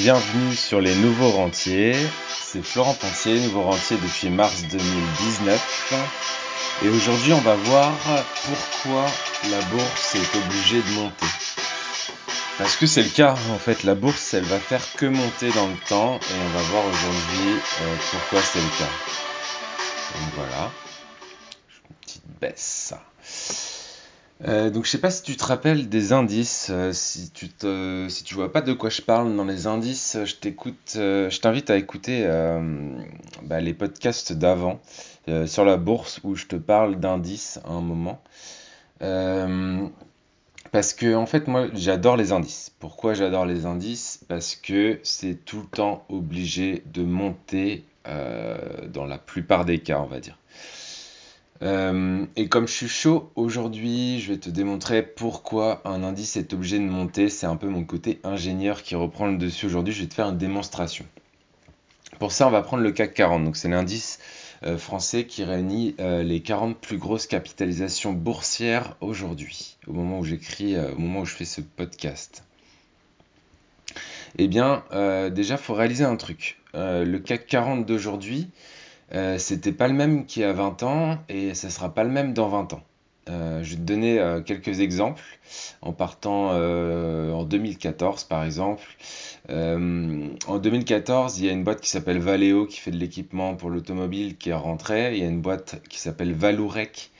Bienvenue sur les nouveaux rentiers. C'est Florent Pontier, nouveau rentier depuis mars 2019. Et aujourd'hui, on va voir pourquoi la bourse est obligée de monter. Parce que c'est le cas, en fait, la bourse, elle va faire que monter dans le temps, et on va voir aujourd'hui euh, pourquoi c'est le cas. Donc voilà, une petite baisse. Euh, donc je sais pas si tu te rappelles des indices, euh, si tu te, si tu vois pas de quoi je parle dans les indices, je t'écoute, euh, je t'invite à écouter bah, les podcasts d'avant sur la bourse où je te parle d'indices à un moment. parce que en fait moi j'adore les indices. Pourquoi j'adore les indices? Parce que c'est tout le temps obligé de monter dans la plupart des cas on va dire. Euh, et comme je suis chaud aujourd'hui, je vais te démontrer pourquoi un indice est obligé de monter. C'est un peu mon côté ingénieur qui reprend le dessus aujourd'hui. Je vais te faire une démonstration. Pour ça, on va prendre le CAC 40. Donc c'est l'indice euh, français qui réunit euh, les 40 plus grosses capitalisations boursières aujourd'hui, au moment où j'écris, au moment où je fais ce podcast. Eh bien, déjà, il faut réaliser un truc. le CAC 40 d'aujourd'hui, euh, c'était pas le même qu'il y a 20 ans et ce sera pas le même dans 20 ans. Euh, je vais te donner euh, quelques exemples en partant en 2014 par exemple. en 2014, il y a une boîte qui s'appelle Valeo qui fait de l'équipement pour l'automobile qui est rentrée. Il y a une boîte qui s'appelle Valourec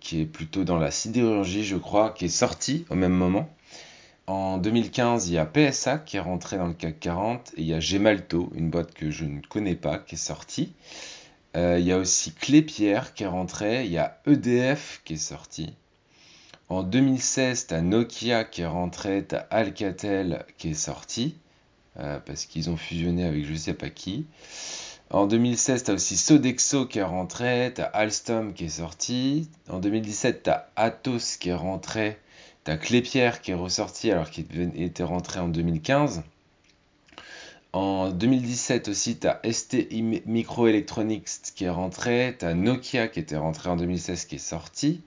qui est plutôt dans la sidérurgie, je crois, qui est sortie au même moment. En 2015, il y a PSA qui est rentré dans le CAC 40 et il y a Gemalto, une boîte que je ne connais pas, qui est sortie. Euh, il y a aussi Clépierre qui est rentré, il y a EDF qui est sorti. En 2016, tu as Nokia qui est rentré, tu as Alcatel qui est sorti, euh, parce qu'ils ont fusionné avec je sais pas qui. En 2016, tu as aussi Sodexo qui est rentré, tu as Alstom qui est sorti. En 2017, tu as Atos qui est rentré, T'as Clépierre qui est ressorti alors qu'il était rentré en 2015. En 2017 aussi, tu as ST Microelectronics qui est rentré, tu as Nokia qui était rentré en 2016 qui est sorti.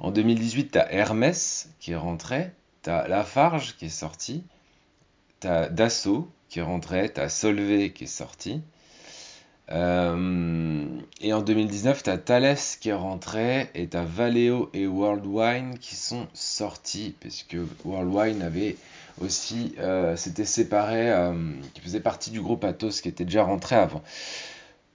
En 2018, tu as Hermès qui est rentré, tu as Lafarge qui est sorti, tu as Dassault qui est rentré, tu as Solvay qui est sorti. Euh, et en 2019, tu as Thales qui est rentré et tu as Valeo et Worldwine qui sont sortis, parce que Worldwine avait aussi, euh, s'était séparé, euh, qui faisait partie du groupe Atos qui était déjà rentré avant.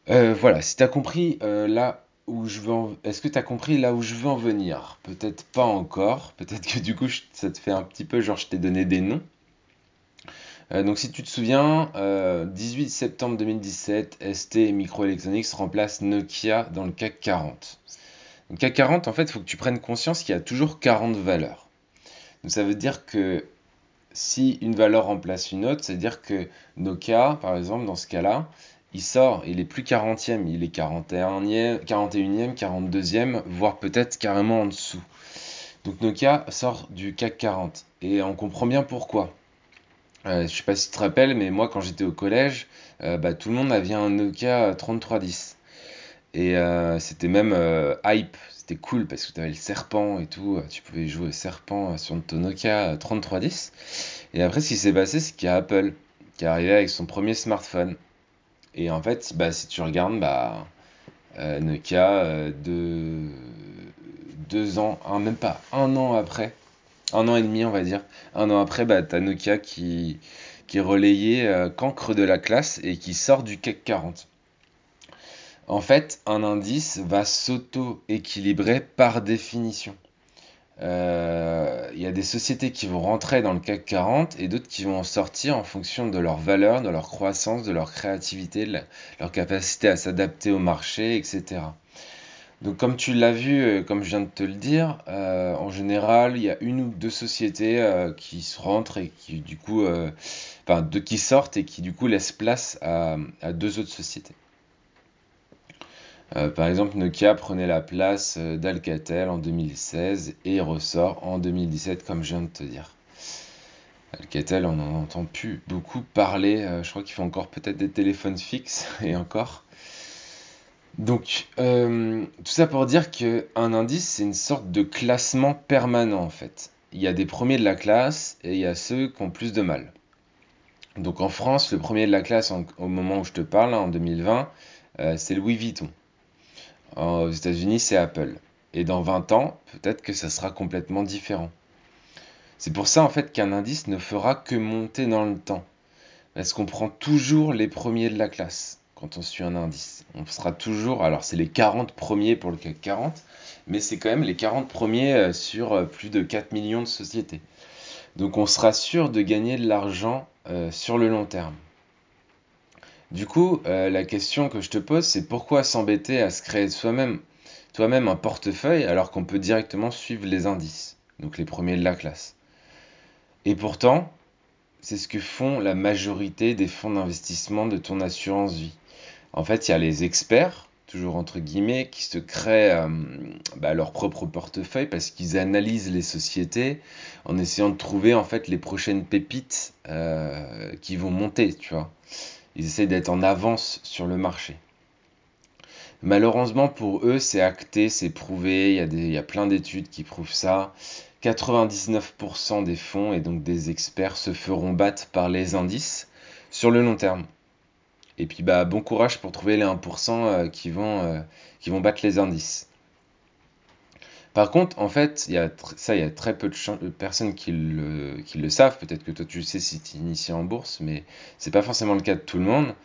voilà, si tu as compris là je Est-ce que tu as compris là où je veux en venir? Peut-être pas encore, peut-être que du coup ça te fait un petit peu genre je t'ai donné des noms. Euh, donc si tu te souviens, 18 euh, septembre 2017, ST Microelectronics remplace Nokia dans le CAC 40. Le CAC 40, en fait, il faut que tu prennes conscience qu'il y a toujours 40 valeurs. Donc ça veut dire que si une valeur remplace une autre, c'est-à-dire que Nokia, par exemple, dans ce cas-là, il sort, il est plus 40e, il est 41e, 41e, 42e, voire peut-être carrément en dessous. Donc Nokia sort du CAC 40. Et on comprend bien pourquoi. Euh, je sais pas si tu te rappelles, mais moi quand j'étais au collège, euh, bah, tout le monde avait un Nokia 3310. Et euh, c'était même hype, c'était cool parce que tu avais le serpent et tout, tu pouvais jouer serpent sur ton Nokia 3310. Et après, ce qui s'est passé, c'est qu'il y a Apple qui est arrivé avec son premier smartphone. Et en fait, bah, si tu regardes, bah, Nokia, deux, deux ans, même pas un an après, un an et demi, on va dire. Un an après, bah, t'as Nokia qui, qui est relayé euh, cancre de la classe et qui sort du CAC 40. En fait, un indice va s'auto-équilibrer par définition. Euh, il y a des sociétés qui vont rentrer dans le CAC 40 et d'autres qui vont en sortir en fonction de leur valeur, de leur croissance, de leur créativité, de leur capacité à s'adapter au marché, etc. Donc comme tu l'as vu, euh, comme je viens de te le dire, euh, en général, il y a une ou deux sociétés euh, qui se rentrent et qui du coup, enfin, qui sortent et qui du coup laissent place à, deux autres sociétés. par exemple, Nokia prenait la place d'Alcatel en 2016 et ressort en 2017, comme je viens de te dire. Alcatel, on n'en entend plus beaucoup parler. je crois qu'ils font encore peut-être des téléphones fixes et encore. Donc, euh, tout ça pour dire qu'un indice, c'est une sorte de classement permanent en fait. Il y a des premiers de la classe et il y a ceux qui ont plus de mal. Donc en France, le premier de la classe au moment où je te parle, en 2020, c'est Louis Vuitton. Aux États-Unis, c'est Apple. Et dans 20 ans, peut-être que ça sera complètement différent. C'est pour ça en fait qu'un indice ne fera que monter dans le temps. Parce qu'on prend toujours les premiers de la classe quand on suit un indice. On sera toujours, alors c'est les 40 premiers pour le CAC 40, mais c'est quand même les 40 premiers euh, sur euh, plus de 4 millions de sociétés. Donc on sera sûr de gagner de l'argent euh, sur le long terme. Du coup, la question que je te pose, c'est pourquoi s'embêter à se créer soi-même, toi-même un portefeuille alors qu'on peut directement suivre les indices, donc les premiers de la classe? Et pourtant, c'est ce que font la majorité des fonds d'investissement de ton assurance vie. En fait, il y a les experts, toujours entre guillemets, qui se créent euh, bah, leur propre portefeuille parce qu'ils analysent les sociétés en essayant de trouver en fait les prochaines pépites euh, qui vont monter, tu vois. Ils essaient d'être en avance sur le marché. Malheureusement pour eux, c'est acté, c'est prouvé, il y, a il y a plein d'études qui prouvent ça. 99% des fonds et donc des experts se feront battre par les indices sur le long terme. Et puis bah bon courage pour trouver les 1% euh, qui vont, euh, qui vont battre les indices. Par contre, en fait, ça, il y a très peu de, personnes qui le, savent. Peut-être que toi tu sais si tu es initié en bourse, mais c'est pas forcément le cas de tout le monde.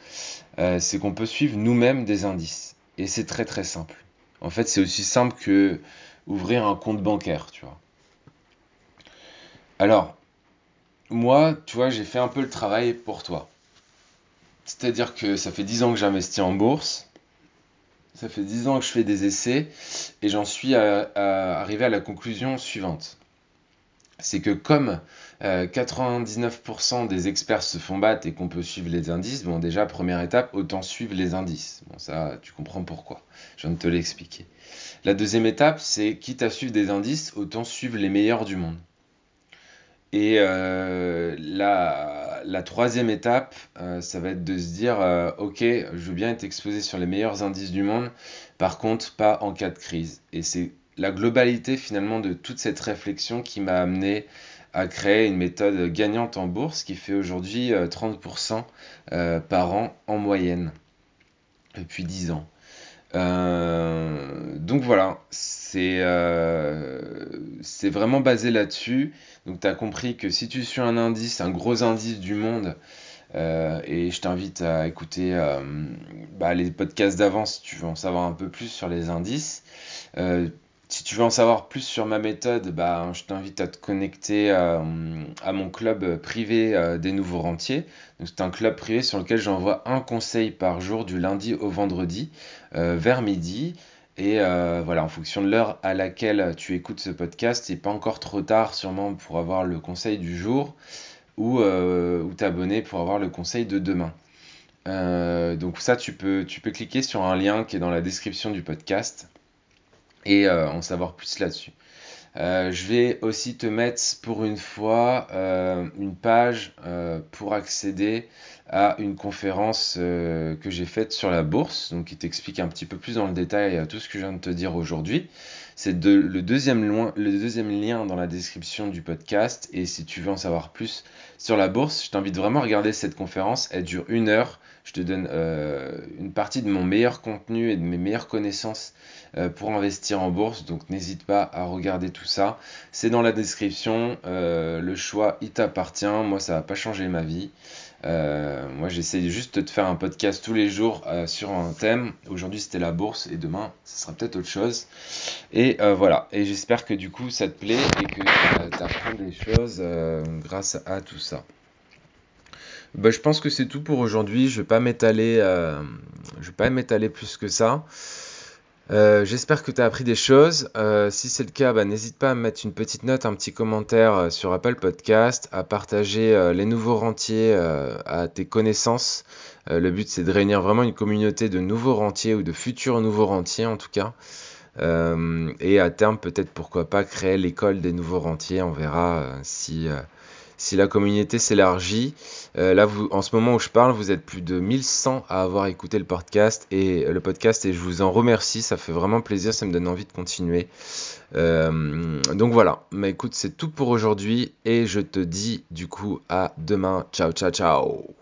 Euh, c'est qu'on peut suivre nous-mêmes des indices. Et c'est très très simple. En fait, c'est aussi simple que ouvrir un compte bancaire, tu vois. Alors, moi, tu vois, j'ai fait un peu le travail pour toi. C'est-à-dire que ça fait 10 ans que j'investis en bourse, ça fait 10 ans que je fais des essais, et j'en suis arrivé à la conclusion suivante. C'est que comme 99% euh, des experts se font battre et qu'on peut suivre les indices, bon déjà, première étape, autant suivre les indices. Bon ça, tu comprends pourquoi. Je viens de te l'expliquer. La deuxième étape, c'est quitte à suivre des indices, autant suivre les meilleurs du monde. Et euh, la, troisième étape, euh, ça va être de se dire, euh, ok, je veux bien être exposé sur les meilleurs indices du monde, par contre, pas en cas de crise. Et c'est la globalité finalement de toute cette réflexion qui m'a amené à créer une méthode gagnante en bourse qui fait aujourd'hui 30% par an en moyenne depuis 10 ans. Donc voilà, euh, c'est vraiment basé là-dessus. Donc tu as compris que si tu suis un indice, un gros indice du monde, euh, et je t'invite à écouter euh, bah, les podcasts d'avant si tu veux en savoir un peu plus sur les indices. Si tu veux en savoir plus sur ma méthode, bah, je t'invite à te connecter à mon club privé des nouveaux rentiers. C'est un club privé sur lequel j'envoie un conseil par jour du lundi au vendredi vers midi. Et euh, voilà, en fonction de l'heure à laquelle tu écoutes ce podcast, c'est pas encore trop tard sûrement pour avoir le conseil du jour ou, euh, t'abonner pour avoir le conseil de demain. Euh, donc ça, tu peux cliquer sur un lien qui est dans la description du podcast et en savoir plus là-dessus. je vais aussi te mettre pour une fois une page pour accéder à une conférence euh, que j'ai faite sur la bourse, donc qui t'explique un petit peu plus dans le détail euh, tout ce que je viens de te dire aujourd'hui. C'est le, deuxième lien dans la description du podcast. Et si tu veux en savoir plus sur la bourse, je t'invite vraiment à regarder cette conférence. Elle dure une heure. Je te donne euh, une partie de mon meilleur contenu et de mes meilleures connaissances pour investir en bourse. Donc n'hésite pas à regarder tout ça. C'est dans la description. le choix, il t'appartient. Moi, ça va pas changer ma vie. Euh, moi, j'essaie juste de faire un podcast tous les jours euh, sur un thème. Aujourd'hui, c'était la bourse et demain, ce sera peut-être autre chose. Et euh, voilà. Et j'espère que du coup, ça te plaît et que tu apprends des choses grâce à tout ça. Bah, je pense que c'est tout pour aujourd'hui. Je je vais pas m'étaler plus que ça. Euh, j'espère que tu as appris des choses. Euh, si c'est le cas, bah, n'hésite pas à me mettre une petite note, un petit commentaire euh, sur Apple Podcast, à partager les nouveaux rentiers à tes connaissances. le but, c'est de réunir vraiment une communauté de nouveaux rentiers ou de futurs nouveaux rentiers en tout cas. et à terme, peut-être pourquoi pas créer l'école des nouveaux rentiers. On verra si, si la communauté s'élargit. Euh, là, en ce moment où je parle, vous êtes plus de 1100 à avoir écouté le podcast et le podcast et je vous en remercie. Ça fait vraiment plaisir, ça me donne envie de continuer. Euh, donc voilà. Mais écoute, c'est tout pour aujourd'hui et je te dis du coup à demain. Ciao, ciao, ciao.